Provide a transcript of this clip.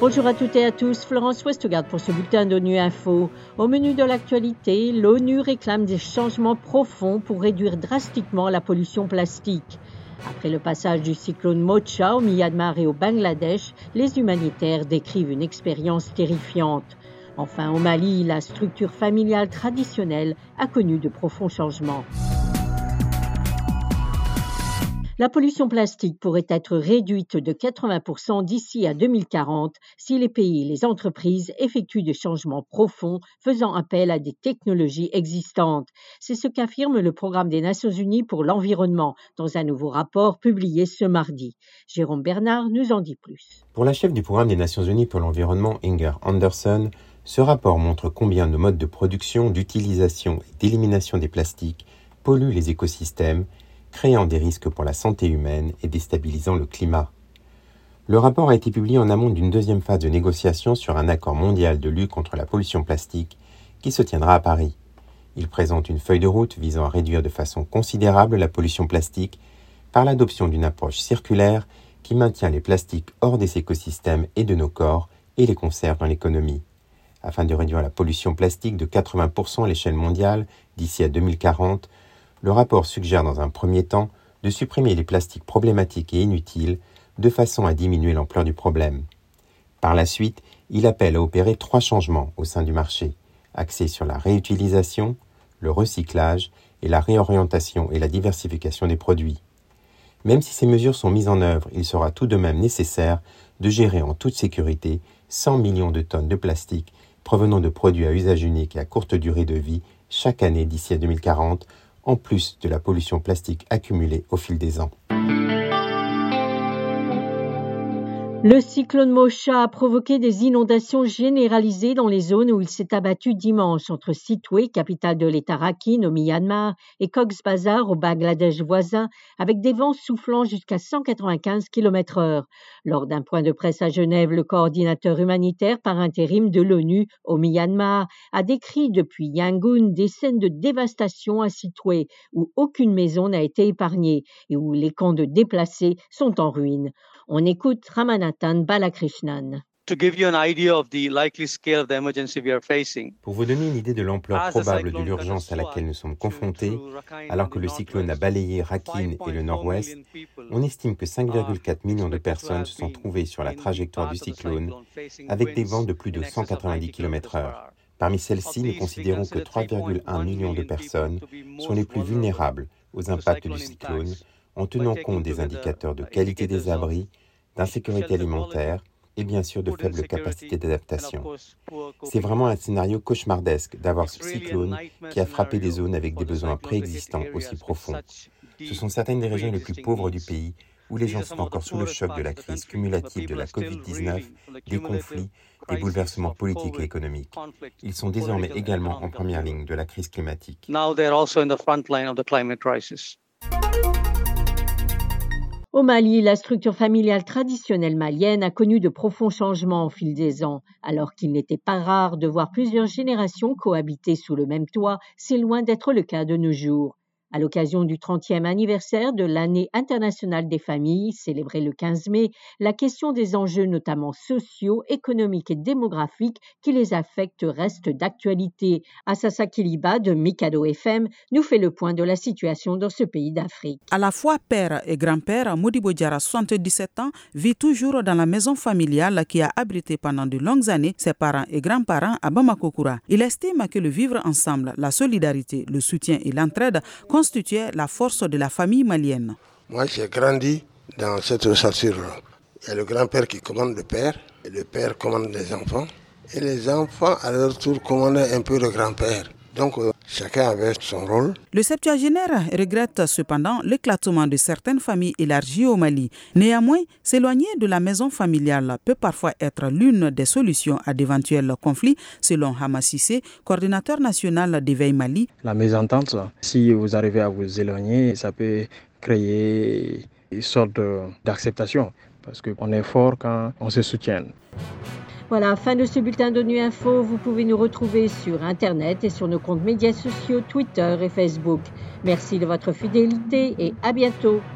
Bonjour à toutes et à tous, Florence Westgard pour ce bulletin d'ONU Info. Au menu de l'actualité, l'ONU réclame des changements profonds pour réduire drastiquement la pollution plastique. Après le passage du cyclone Mocha au Myanmar et au Bangladesh, les humanitaires décrivent une expérience terrifiante. Enfin, au Mali, la structure familiale traditionnelle a connu de profonds changements. La pollution plastique pourrait être réduite de 80% d'ici à 2040 si les pays et les entreprises effectuent des changements profonds faisant appel à des technologies existantes. C'est ce qu'affirme le Programme des Nations Unies pour l'environnement dans un nouveau rapport publié ce mardi. Jérôme Bernard nous en dit plus. Pour la chef du Programme des Nations Unies pour l'environnement, Inger Anderson, ce rapport montre combien nos modes de production, d'utilisation et d'élimination des plastiques polluent les écosystèmes créant des risques pour la santé humaine et déstabilisant le climat. Le rapport a été publié en amont d'une deuxième phase de négociation sur un accord mondial de lutte contre la pollution plastique qui se tiendra à Paris. Il présente une feuille de route visant à réduire de façon considérable la pollution plastique par l'adoption d'une approche circulaire qui maintient les plastiques hors des écosystèmes et de nos corps et les conserve dans l'économie. Afin de réduire la pollution plastique de 80% à l'échelle mondiale d'ici à 2040, le rapport suggère dans un premier temps de supprimer les plastiques problématiques et inutiles de façon à diminuer l'ampleur du problème. Par la suite, il appelle à opérer trois changements au sein du marché, axés sur la réutilisation, le recyclage et la réorientation et la diversification des produits. Même si ces mesures sont mises en œuvre, il sera tout de même nécessaire de gérer en toute sécurité 100 millions de tonnes de plastique provenant de produits à usage unique et à courte durée de vie chaque année d'ici à 2040 en plus de la pollution plastique accumulée au fil des ans. Le cyclone Mocha a provoqué des inondations généralisées dans les zones où il s'est abattu dimanche entre Sitwe, capitale de l'État Rakhine au Myanmar, et Cox's Bazar au Bangladesh voisin, avec des vents soufflant jusqu'à 195 km/h. Lors d'un point de presse à Genève, le coordinateur humanitaire par intérim de l'ONU au Myanmar a décrit depuis Yangon des scènes de dévastation à Sitwe, où aucune maison n'a été épargnée et où les camps de déplacés sont en ruine. On écoute Ramanathan Balakrishnan. Pour vous donner une idée de l'ampleur probable de l'urgence à laquelle nous sommes confrontés, alors que le cyclone a balayé Rakhine et le nord-ouest, on estime que 5,4 millions de personnes se sont trouvées sur la trajectoire du cyclone avec des vents de plus de 190 km/h. Parmi celles-ci, nous considérons que 3,1 millions de personnes sont les plus vulnérables aux impacts du cyclone en tenant compte des indicateurs de qualité des abris, d'insécurité alimentaire et bien sûr de faibles capacités d'adaptation. C'est vraiment un scénario cauchemardesque d'avoir ce cyclone qui a frappé des zones avec des besoins préexistants aussi profonds. Ce sont certaines des régions les plus pauvres du pays où les gens sont encore sous le choc de la crise cumulative de la COVID-19, des conflits, des bouleversements politiques et économiques. Ils sont désormais également en première ligne de la crise climatique. Au Mali, la structure familiale traditionnelle malienne a connu de profonds changements au fil des ans. Alors qu'il n'était pas rare de voir plusieurs générations cohabiter sous le même toit, c'est loin d'être le cas de nos jours. À l'occasion du 30e anniversaire de l'année internationale des familles, célébrée le 15 mai, la question des enjeux notamment sociaux, économiques et démographiques qui les affectent reste d'actualité. Assasa Kiliba de Mikado FM nous fait le point de la situation dans ce pays d'Afrique. À la fois père et grand-père, Modibo Diara, 77 ans, vit toujours dans la maison familiale qui a abrité pendant de longues années ses parents et grands-parents à Bamakokura. Il estime que le vivre ensemble, la solidarité, le soutien et l'entraide constituait la force de la famille malienne. Moi, j'ai grandi dans cette ossature-là. Il y a le grand-père qui commande le père, et le père commande les enfants, et les enfants, à leur tour, commandaient un peu le grand-père. Donc, euh, chacun avait son rôle. Le septuagénaire regrette cependant l'éclatement de certaines familles élargies au Mali. Néanmoins, s'éloigner de la maison familiale peut parfois être l'une des solutions à d'éventuels conflits, selon Hamassissé, coordinateur national d'Éveil Mali. La mésentente, si vous arrivez à vous éloigner, ça peut créer une sorte d'acceptation, parce qu'on est fort quand on se soutient. Voilà, fin de ce bulletin d'ONU Info. Vous pouvez nous retrouver sur Internet et sur nos comptes médias sociaux Twitter et Facebook. Merci de votre fidélité et à bientôt.